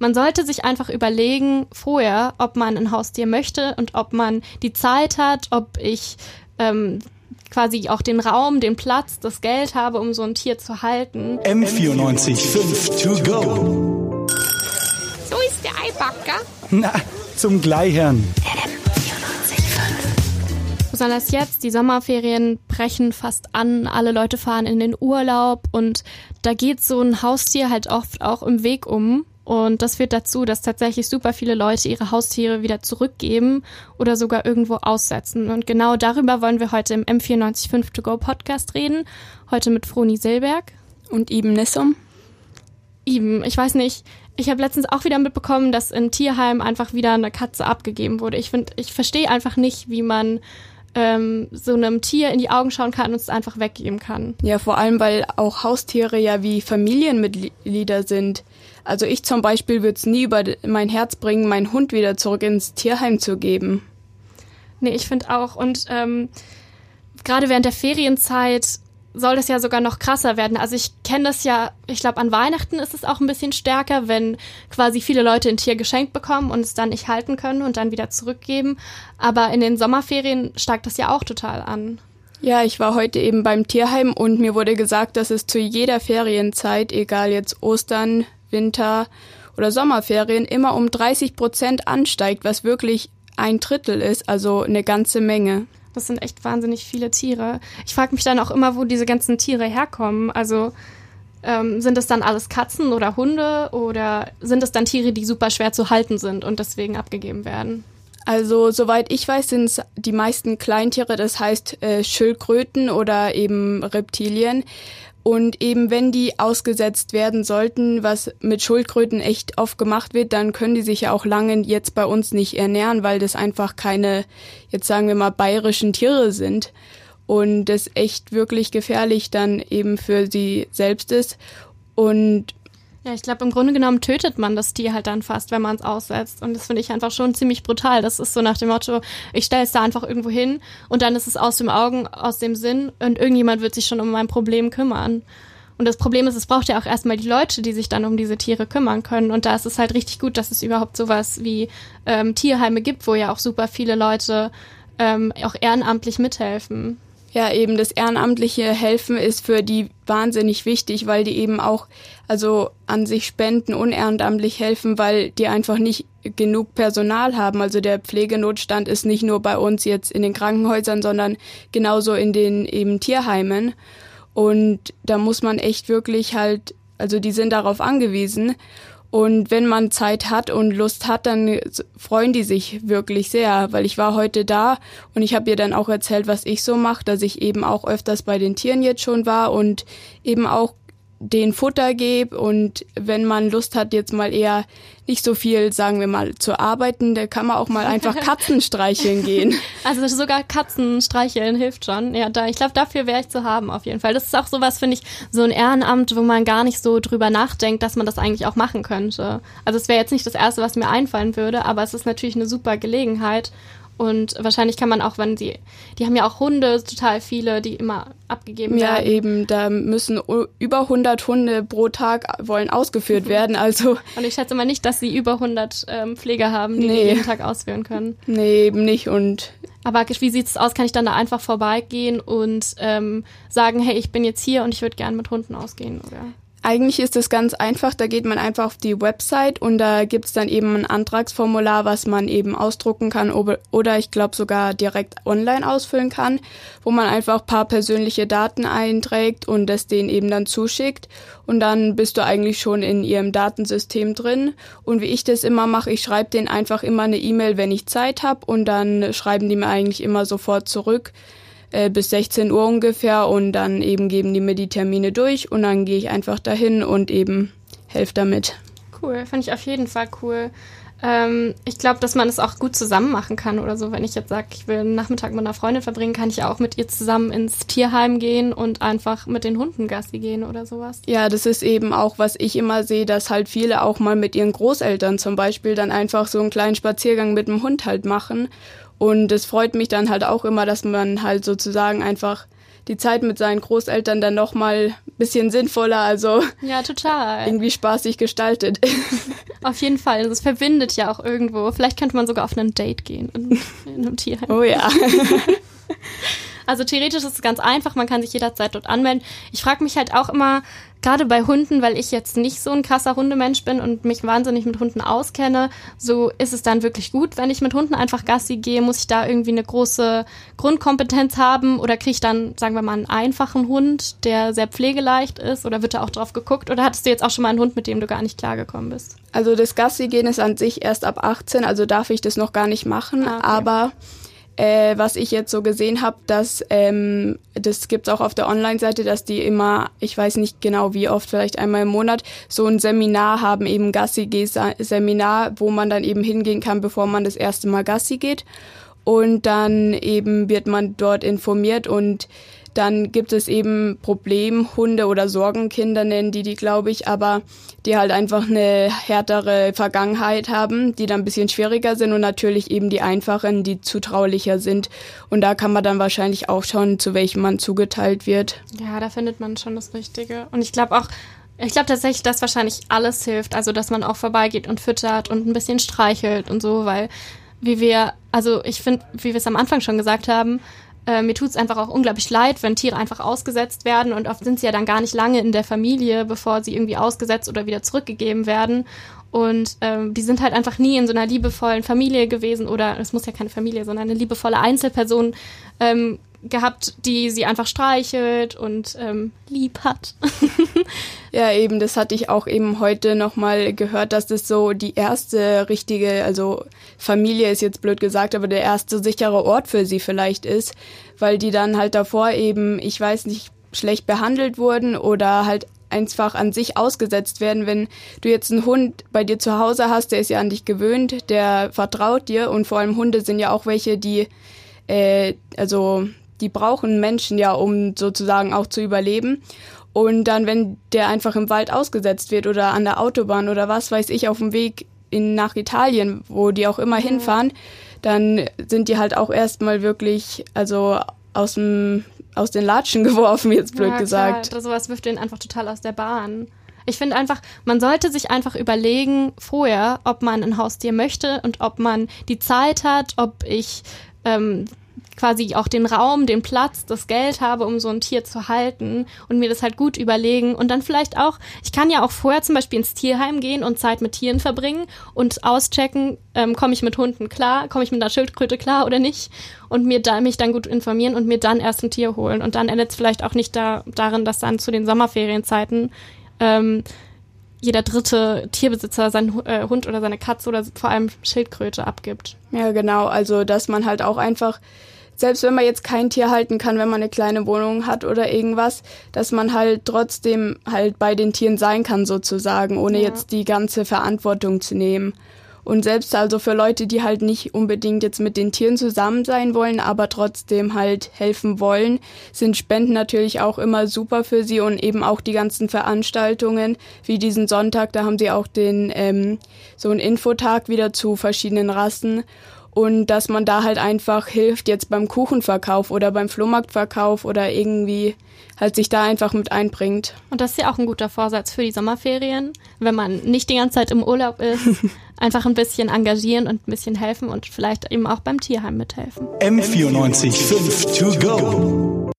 Man sollte sich einfach überlegen vorher, ob man ein Haustier möchte und ob man die Zeit hat, ob ich ähm, quasi auch den Raum, den Platz, das Geld habe, um so ein Tier zu halten. M94.5 to go. So ist der Eibacker. Na, zum Gleichern. Besonders jetzt, die Sommerferien brechen fast an, alle Leute fahren in den Urlaub und da geht so ein Haustier halt oft auch im Weg um. Und das führt dazu, dass tatsächlich super viele Leute ihre Haustiere wieder zurückgeben oder sogar irgendwo aussetzen. Und genau darüber wollen wir heute im M945 To Go Podcast reden. Heute mit Froni Silberg. Und Iben Nissum. Iben, ich weiß nicht, ich habe letztens auch wieder mitbekommen, dass in Tierheim einfach wieder eine Katze abgegeben wurde. Ich finde, ich verstehe einfach nicht, wie man ähm, so einem Tier in die Augen schauen kann und es einfach weggeben kann. Ja, vor allem, weil auch Haustiere ja wie Familienmitglieder sind. Also ich zum Beispiel würde es nie über mein Herz bringen, meinen Hund wieder zurück ins Tierheim zu geben. Nee, ich finde auch. Und ähm, gerade während der Ferienzeit soll das ja sogar noch krasser werden. Also ich kenne das ja, ich glaube, an Weihnachten ist es auch ein bisschen stärker, wenn quasi viele Leute ein Tier geschenkt bekommen und es dann nicht halten können und dann wieder zurückgeben. Aber in den Sommerferien steigt das ja auch total an. Ja, ich war heute eben beim Tierheim und mir wurde gesagt, dass es zu jeder Ferienzeit, egal jetzt Ostern, Winter oder Sommerferien, immer um 30 Prozent ansteigt, was wirklich ein Drittel ist, also eine ganze Menge. Das sind echt wahnsinnig viele Tiere. Ich frage mich dann auch immer, wo diese ganzen Tiere herkommen. Also ähm, sind es dann alles Katzen oder Hunde oder sind es dann Tiere, die super schwer zu halten sind und deswegen abgegeben werden? Also soweit ich weiß, sind es die meisten Kleintiere, das heißt äh, Schildkröten oder eben Reptilien. Und eben wenn die ausgesetzt werden sollten, was mit Schildkröten echt oft gemacht wird, dann können die sich ja auch lange jetzt bei uns nicht ernähren, weil das einfach keine, jetzt sagen wir mal, bayerischen Tiere sind. Und das echt wirklich gefährlich dann eben für sie selbst ist. Und ja, ich glaube, im Grunde genommen tötet man das Tier halt dann fast, wenn man es aussetzt. Und das finde ich einfach schon ziemlich brutal. Das ist so nach dem Motto, ich stelle es da einfach irgendwo hin und dann ist es aus dem Augen, aus dem Sinn und irgendjemand wird sich schon um mein Problem kümmern. Und das Problem ist, es braucht ja auch erstmal die Leute, die sich dann um diese Tiere kümmern können. Und da ist es halt richtig gut, dass es überhaupt sowas wie ähm, Tierheime gibt, wo ja auch super viele Leute ähm, auch ehrenamtlich mithelfen. Ja, eben das ehrenamtliche Helfen ist für die wahnsinnig wichtig, weil die eben auch also an sich spenden unehrenamtlich helfen, weil die einfach nicht genug Personal haben. Also der Pflegenotstand ist nicht nur bei uns jetzt in den Krankenhäusern, sondern genauso in den eben Tierheimen. Und da muss man echt wirklich halt, also die sind darauf angewiesen. Und wenn man Zeit hat und Lust hat, dann freuen die sich wirklich sehr, weil ich war heute da und ich habe ihr dann auch erzählt, was ich so mache, dass ich eben auch öfters bei den Tieren jetzt schon war und eben auch den Futter gebe und wenn man Lust hat, jetzt mal eher nicht so viel, sagen wir mal, zu arbeiten, da kann man auch mal einfach Katzen streicheln gehen. Also sogar Katzen streicheln hilft schon. Ja, da, ich glaube, dafür wäre ich zu haben auf jeden Fall. Das ist auch sowas, finde ich, so ein Ehrenamt, wo man gar nicht so drüber nachdenkt, dass man das eigentlich auch machen könnte. Also es wäre jetzt nicht das Erste, was mir einfallen würde, aber es ist natürlich eine super Gelegenheit und wahrscheinlich kann man auch, wenn sie, die haben ja auch Hunde, total viele, die immer abgegeben ja, werden. Ja, eben, da müssen über 100 Hunde pro Tag wollen ausgeführt mhm. werden, also. Und ich schätze mal nicht, dass sie über 100 ähm, Pfleger haben, die, nee. die jeden Tag ausführen können. Nee, eben nicht und. Aber wie sieht es aus? Kann ich dann da einfach vorbeigehen und ähm, sagen, hey, ich bin jetzt hier und ich würde gerne mit Hunden ausgehen, oder? Eigentlich ist es ganz einfach, da geht man einfach auf die Website und da gibt's dann eben ein Antragsformular, was man eben ausdrucken kann oder ich glaube sogar direkt online ausfüllen kann, wo man einfach paar persönliche Daten einträgt und das denen eben dann zuschickt. Und dann bist du eigentlich schon in ihrem Datensystem drin. Und wie ich das immer mache, ich schreibe denen einfach immer eine E-Mail, wenn ich Zeit habe und dann schreiben die mir eigentlich immer sofort zurück, äh, bis 16 Uhr ungefähr und dann eben geben die mir die Termine durch und dann gehe ich einfach dahin und eben helfe damit. Cool, fand ich auf jeden Fall cool. Ähm, ich glaube, dass man es auch gut zusammen machen kann oder so. Wenn ich jetzt sage, ich will einen Nachmittag mit einer Freundin verbringen, kann ich auch mit ihr zusammen ins Tierheim gehen und einfach mit den Hunden Gassi gehen oder sowas. Ja, das ist eben auch, was ich immer sehe, dass halt viele auch mal mit ihren Großeltern zum Beispiel dann einfach so einen kleinen Spaziergang mit dem Hund halt machen und es freut mich dann halt auch immer, dass man halt sozusagen einfach die Zeit mit seinen Großeltern dann nochmal ein bisschen sinnvoller, also Ja, total. irgendwie spaßig gestaltet. Auf jeden Fall. Das verbindet ja auch irgendwo. Vielleicht könnte man sogar auf ein Date gehen in, in einem Tierheim. oh ja. Also theoretisch ist es ganz einfach, man kann sich jederzeit dort anmelden. Ich frage mich halt auch immer, gerade bei Hunden, weil ich jetzt nicht so ein krasser Hundemensch bin und mich wahnsinnig mit Hunden auskenne, so ist es dann wirklich gut, wenn ich mit Hunden einfach Gassi gehe, muss ich da irgendwie eine große Grundkompetenz haben oder kriege ich dann, sagen wir mal, einen einfachen Hund, der sehr pflegeleicht ist oder wird da auch drauf geguckt oder hattest du jetzt auch schon mal einen Hund, mit dem du gar nicht klargekommen bist? Also das Gassi gehen ist an sich erst ab 18, also darf ich das noch gar nicht machen, Ah, okay. aber äh, was ich jetzt so gesehen habe, dass ähm, das gibt's auch auf der Online-Seite, dass die immer, ich weiß nicht genau wie oft, vielleicht einmal im Monat, so ein Seminar haben, eben Gassi-Seminar, wo man dann eben hingehen kann, bevor man das erste Mal Gassi geht. Und dann eben wird man dort informiert und dann gibt es eben Problemhunde oder Sorgenkinder nennen die die, glaube ich, aber die halt einfach eine härtere Vergangenheit haben, die dann ein bisschen schwieriger sind und natürlich eben die einfachen, die zutraulicher sind. Und da kann man dann wahrscheinlich auch schauen, zu welchem man zugeteilt wird. Ja, da findet man schon das Richtige. Und ich glaube auch, ich glaube tatsächlich, dass wahrscheinlich alles hilft. Also, dass man auch vorbeigeht und füttert und ein bisschen streichelt und so, weil wie wir, also ich finde, wie wir es am Anfang schon gesagt haben, äh, mir tut es einfach auch unglaublich leid, wenn Tiere einfach ausgesetzt werden und oft sind sie ja dann gar nicht lange in der Familie, bevor sie irgendwie ausgesetzt oder wieder zurückgegeben werden. Und ähm, die sind halt einfach nie in so einer liebevollen Familie gewesen oder es muss ja keine Familie, sondern eine liebevolle Einzelperson ähm, gehabt, die sie einfach streichelt und ähm, lieb hat. Ja, eben, das hatte ich auch eben heute nochmal gehört, dass das so die erste richtige, also Familie ist jetzt blöd gesagt, aber der erste sichere Ort für sie vielleicht ist, weil die dann halt davor eben, ich weiß nicht, schlecht behandelt wurden oder halt einfach an sich ausgesetzt werden. Wenn du jetzt einen Hund bei dir zu Hause hast, der ist ja an dich gewöhnt, der vertraut dir und vor allem Hunde sind ja auch welche, die, äh, also die brauchen Menschen ja, um sozusagen auch zu überleben. Und dann, wenn der einfach im Wald ausgesetzt wird oder an der Autobahn oder was weiß ich, auf dem Weg in, nach Italien, wo die auch immer hinfahren, dann sind die halt auch erstmal wirklich, also aus dem, aus den Latschen geworfen, jetzt blöd Ja, gesagt. Klar, sowas wirft den einfach total aus der Bahn. Ich finde einfach, man sollte sich einfach überlegen vorher, ob man ein Haustier möchte und ob man die Zeit hat, ob ich ähm, quasi auch den Raum, den Platz, das Geld habe, um so ein Tier zu halten und mir das halt gut überlegen und dann vielleicht auch, ich kann ja auch vorher zum Beispiel ins Tierheim gehen und Zeit mit Tieren verbringen und auschecken, ähm, komme ich mit Hunden klar, komme ich mit einer Schildkröte klar oder nicht und mir da, mich dann gut informieren und mir dann erst ein Tier holen und dann endet es vielleicht auch nicht da, darin, dass dann zu den Sommerferienzeiten ähm, jeder dritte Tierbesitzer seinen äh, Hund oder seine Katze oder vor allem Schildkröte abgibt. Ja, genau. Also, dass man halt auch einfach, selbst wenn man jetzt kein Tier halten kann, wenn man eine kleine Wohnung hat oder irgendwas, dass man halt trotzdem halt bei den Tieren sein kann sozusagen, ohne Ja. jetzt die ganze Verantwortung zu nehmen. Und selbst also für Leute, die halt nicht unbedingt jetzt mit den Tieren zusammen sein wollen, aber trotzdem halt helfen wollen, sind Spenden natürlich auch immer super für sie und eben auch die ganzen Veranstaltungen, wie diesen Sonntag, da haben sie auch den ähm, so einen Infotag wieder zu verschiedenen Rassen und dass man da halt einfach hilft jetzt beim Kuchenverkauf oder beim Flohmarktverkauf oder irgendwie halt sich da einfach mit einbringt. Und das ist ja auch ein guter Vorsatz für die Sommerferien, wenn man nicht die ganze Zeit im Urlaub ist, einfach ein bisschen engagieren und ein bisschen helfen und vielleicht eben auch beim Tierheim mithelfen. M94 5 to go.